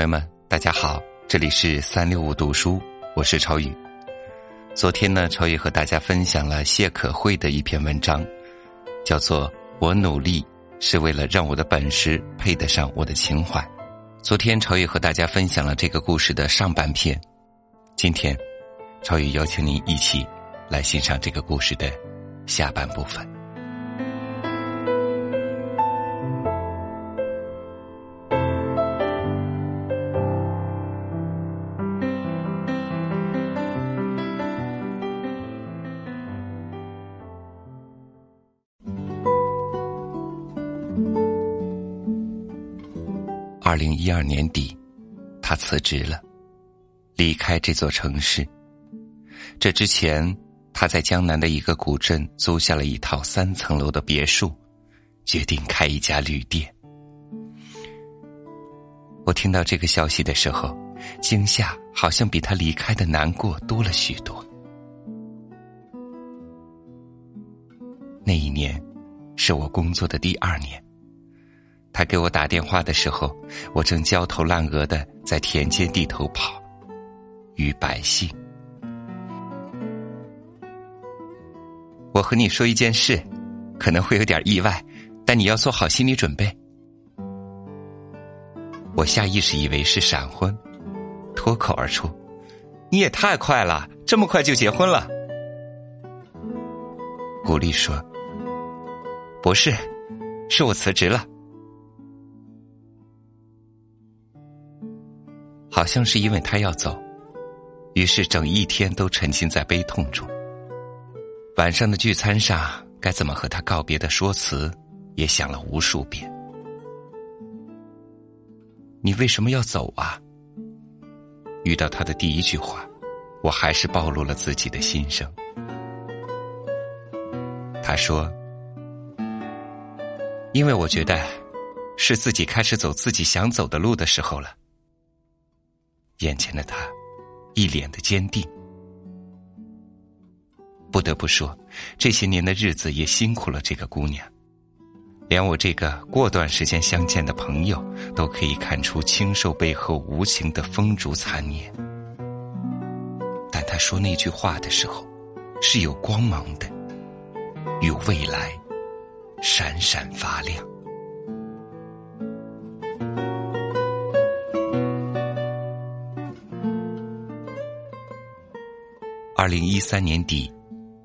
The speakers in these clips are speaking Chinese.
朋友们，大家好，这里是三六五读书，我是超宇。昨天呢，超宇和大家分享了谢可慧的一篇文章，叫做《我努力是为了让我的本事配得上我的情怀》。昨天，超宇和大家分享了这个故事的上半篇，今天，超宇邀请您一起来欣赏这个故事的下半部分。二零一二年底，他辞职了，离开这座城市。这之前，他在江南的一个古镇租下了一套三层楼的别墅，决定开一家旅店。我听到这个消息的时候，惊吓好像比他离开的难过多了许多。那一年，是我工作的第二年。他给我打电话的时候，我正焦头烂额的在田间地头跑，与百姓。我和你说一件事，可能会有点意外，但你要做好心理准备。我下意识以为是闪婚，脱口而出：“你也太快了，这么快就结婚了？”古丽说：“不是，是我辞职了。”好像是因为他要走，于是整一天都沉浸在悲痛中。晚上的聚餐上，该怎么和他告别的说辞，也想了无数遍。你为什么要走啊？遇到他的第一句话，我还是暴露了自己的心声。他说：“因为我觉得，是自己开始走自己想走的路的时候了。”眼前的他，一脸的坚定。不得不说，这些年的日子也辛苦了这个姑娘。连我这个过段时间相见的朋友，都可以看出清瘦背后无情的风烛残年。但他说那句话的时候，是有光芒的，与未来闪闪发亮。二零一三年底，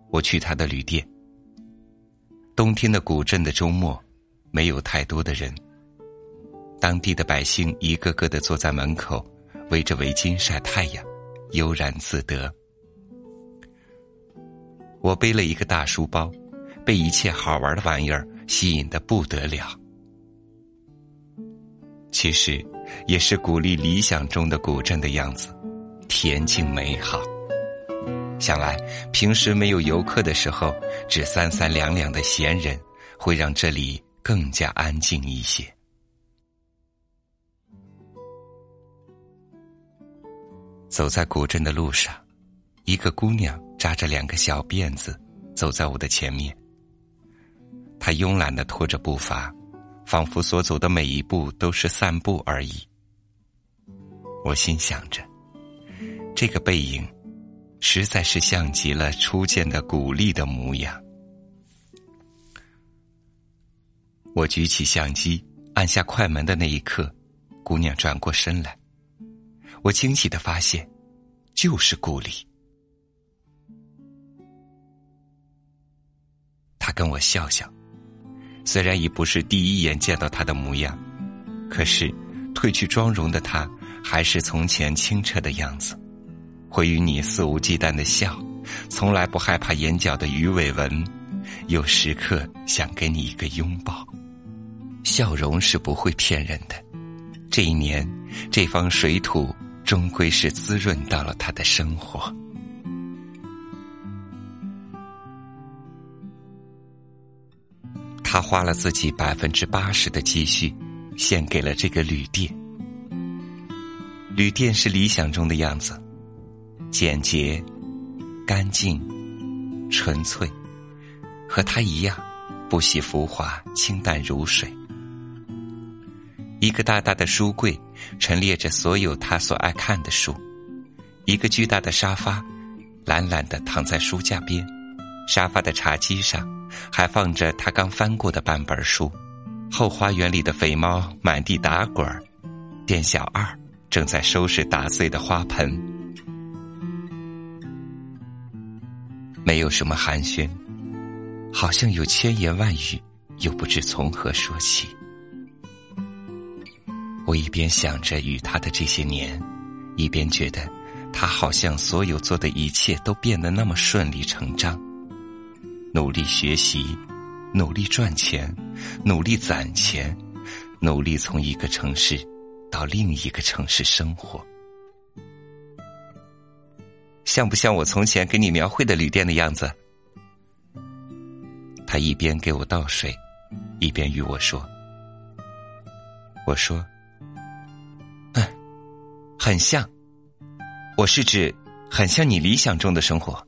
我去他的旅店。冬天的古镇的周末，没有太多的人。当地的百姓一个个的坐在门口，围着围巾晒太阳，悠然自得。我背了一个大书包，被一切好玩的玩意儿吸引的不得了。其实，也是鼓励理想中的古镇的样子，恬静美好。想来，平时没有游客的时候，只三三两两的闲人，会让这里更加安静一些。走在古镇的路上，一个姑娘扎着两个小辫子，走在我的前面。她慵懒的拖着步伐，仿佛所走的每一步都是散步而已。我心想着，这个背影。实在是像极了初见的古丽的模样。我举起相机，按下快门的那一刻，姑娘转过身来，我惊喜的发现，就是顾丽。她跟我笑笑，虽然已不是第一眼见到她的模样，可是褪去妆容的她，还是从前清澈的样子。会与你肆无忌惮的笑，从来不害怕眼角的鱼尾纹，又时刻想给你一个拥抱。笑容是不会骗人的。这一年，这方水土终归是滋润到了他的生活。他花了自己百分之八十的积蓄，献给了这个旅店。旅店是理想中的样子。简洁、干净、纯粹，和他一样，不喜浮华，清淡如水。一个大大的书柜，陈列着所有他所爱看的书；一个巨大的沙发，懒懒的躺在书架边。沙发的茶几上，还放着他刚翻过的半本书。后花园里的肥猫满地打滚儿，店小二正在收拾打碎的花盆。没有什么寒暄，好像有千言万语，又不知从何说起。我一边想着与他的这些年，一边觉得他好像所有做的一切都变得那么顺理成章。努力学习，努力赚钱，努力攒钱，努力从一个城市到另一个城市生活，像不像我从前给你描绘的旅店的样子？他一边给我倒水，一边与我说：“我说。”嗯很像，我是指很像你理想中的生活。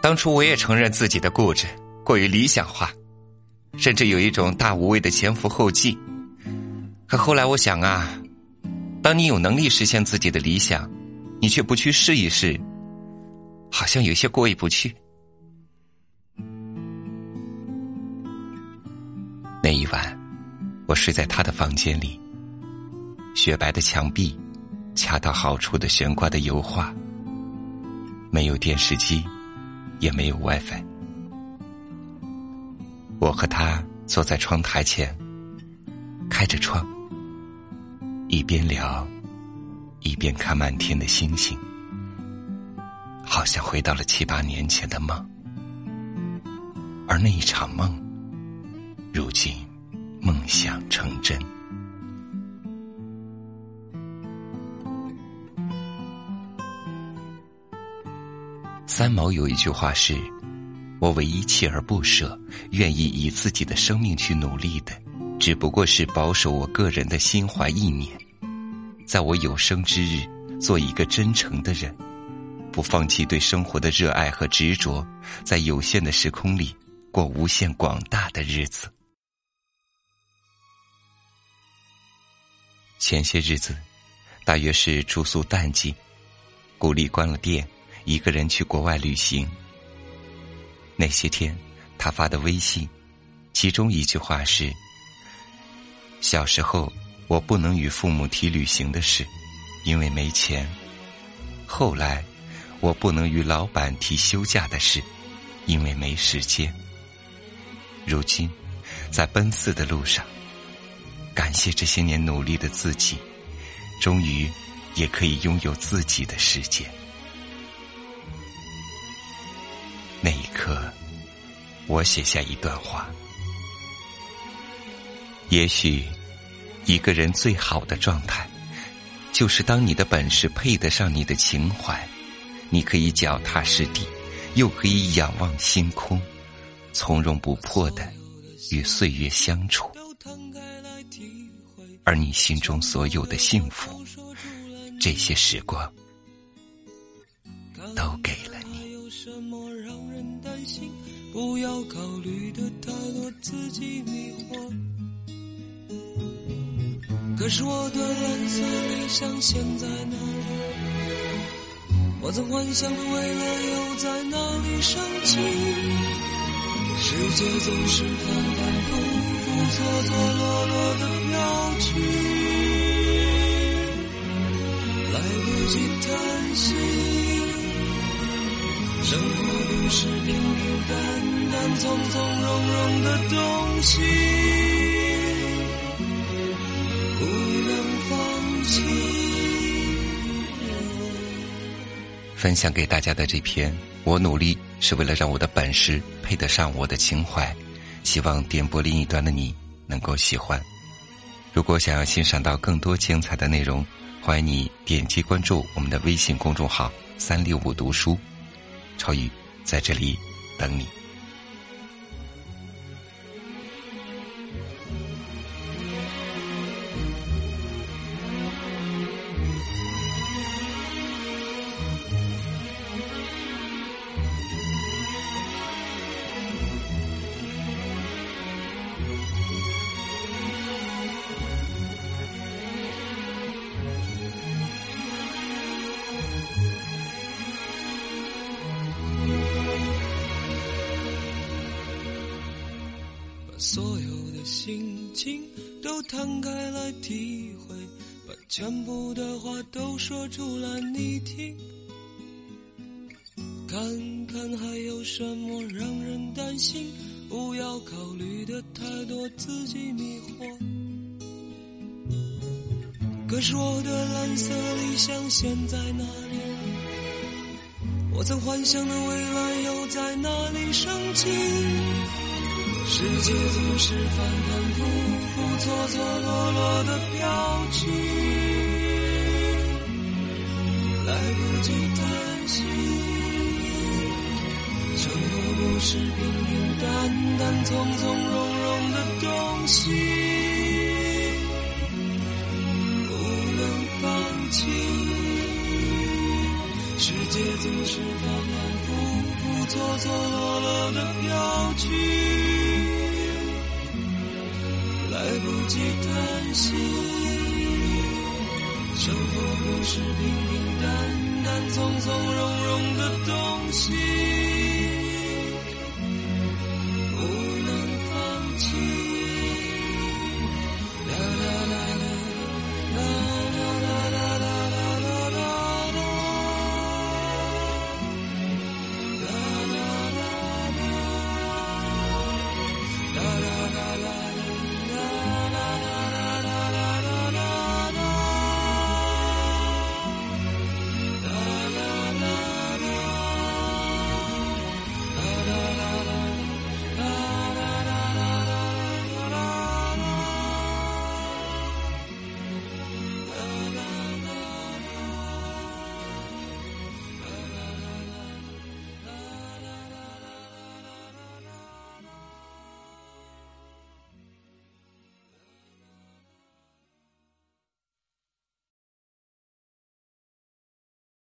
当初我也承认自己的固执过于理想化，甚至有一种大无畏的前赴后继。可后来我想啊，当你有能力实现自己的理想，你却不去试一试，好像有些过意不去。那一晚，我睡在他的房间里。雪白的墙壁，恰到好处的悬挂的油画。没有电视机，也没有 WiFi。我和他坐在窗台前，开着窗，一边聊，一边看满天的星星，好像回到了七八年前的梦。而那一场梦，如今梦想成真。三毛有一句话是：“我唯一锲而不舍、愿意以自己的生命去努力的，只不过是保守我个人的心怀意念，在我有生之日做一个真诚的人，不放弃对生活的热爱和执着，在有限的时空里过无限广大的日子。”前些日子，大约是住宿淡季，古丽关了店。一个人去国外旅行。那些天，他发的微信，其中一句话是：“小时候我不能与父母提旅行的事，因为没钱；后来我不能与老板提休假的事，因为没时间。如今，在奔四的路上，感谢这些年努力的自己，终于也可以拥有自己的世界。”那一刻，我写下一段话：也许，一个人最好的状态，就是当你的本事配得上你的情怀，你可以脚踏实地，又可以仰望星空，从容不迫的与岁月相处，而你心中所有的幸福，这些时光，都给了。不要考虑的太多，自己迷惑。可是我的蓝色理想现在哪里？我曾幻想的未来又在哪里升起？世界总是反反复复、错错落落的飘去，来不及叹息。生活不是平平淡淡、从从容容的东西，分享给大家的这篇，我努力是为了让我的本事配得上我的情怀，希望点播另一端的你能够喜欢。如果想要欣赏到更多精彩的内容，欢迎你点击关注我们的微信公众号“三六五读书”。超宇在这里等你。心情都摊开来体会，把全部的话都说出来你听，看看还有什么让人担心，不要考虑的太多，自己迷惑。可是我的蓝色理想现在哪里？我曾幻想的未来又在哪里升起？世界总是反反复复、错错落落的飘去，来不及叹息。生活不是平平淡淡、从从容容的东西，不能放弃。世界总是反反复复、错错落落的飘去。来不及叹息，生活不是平平淡淡、从从容容的东西。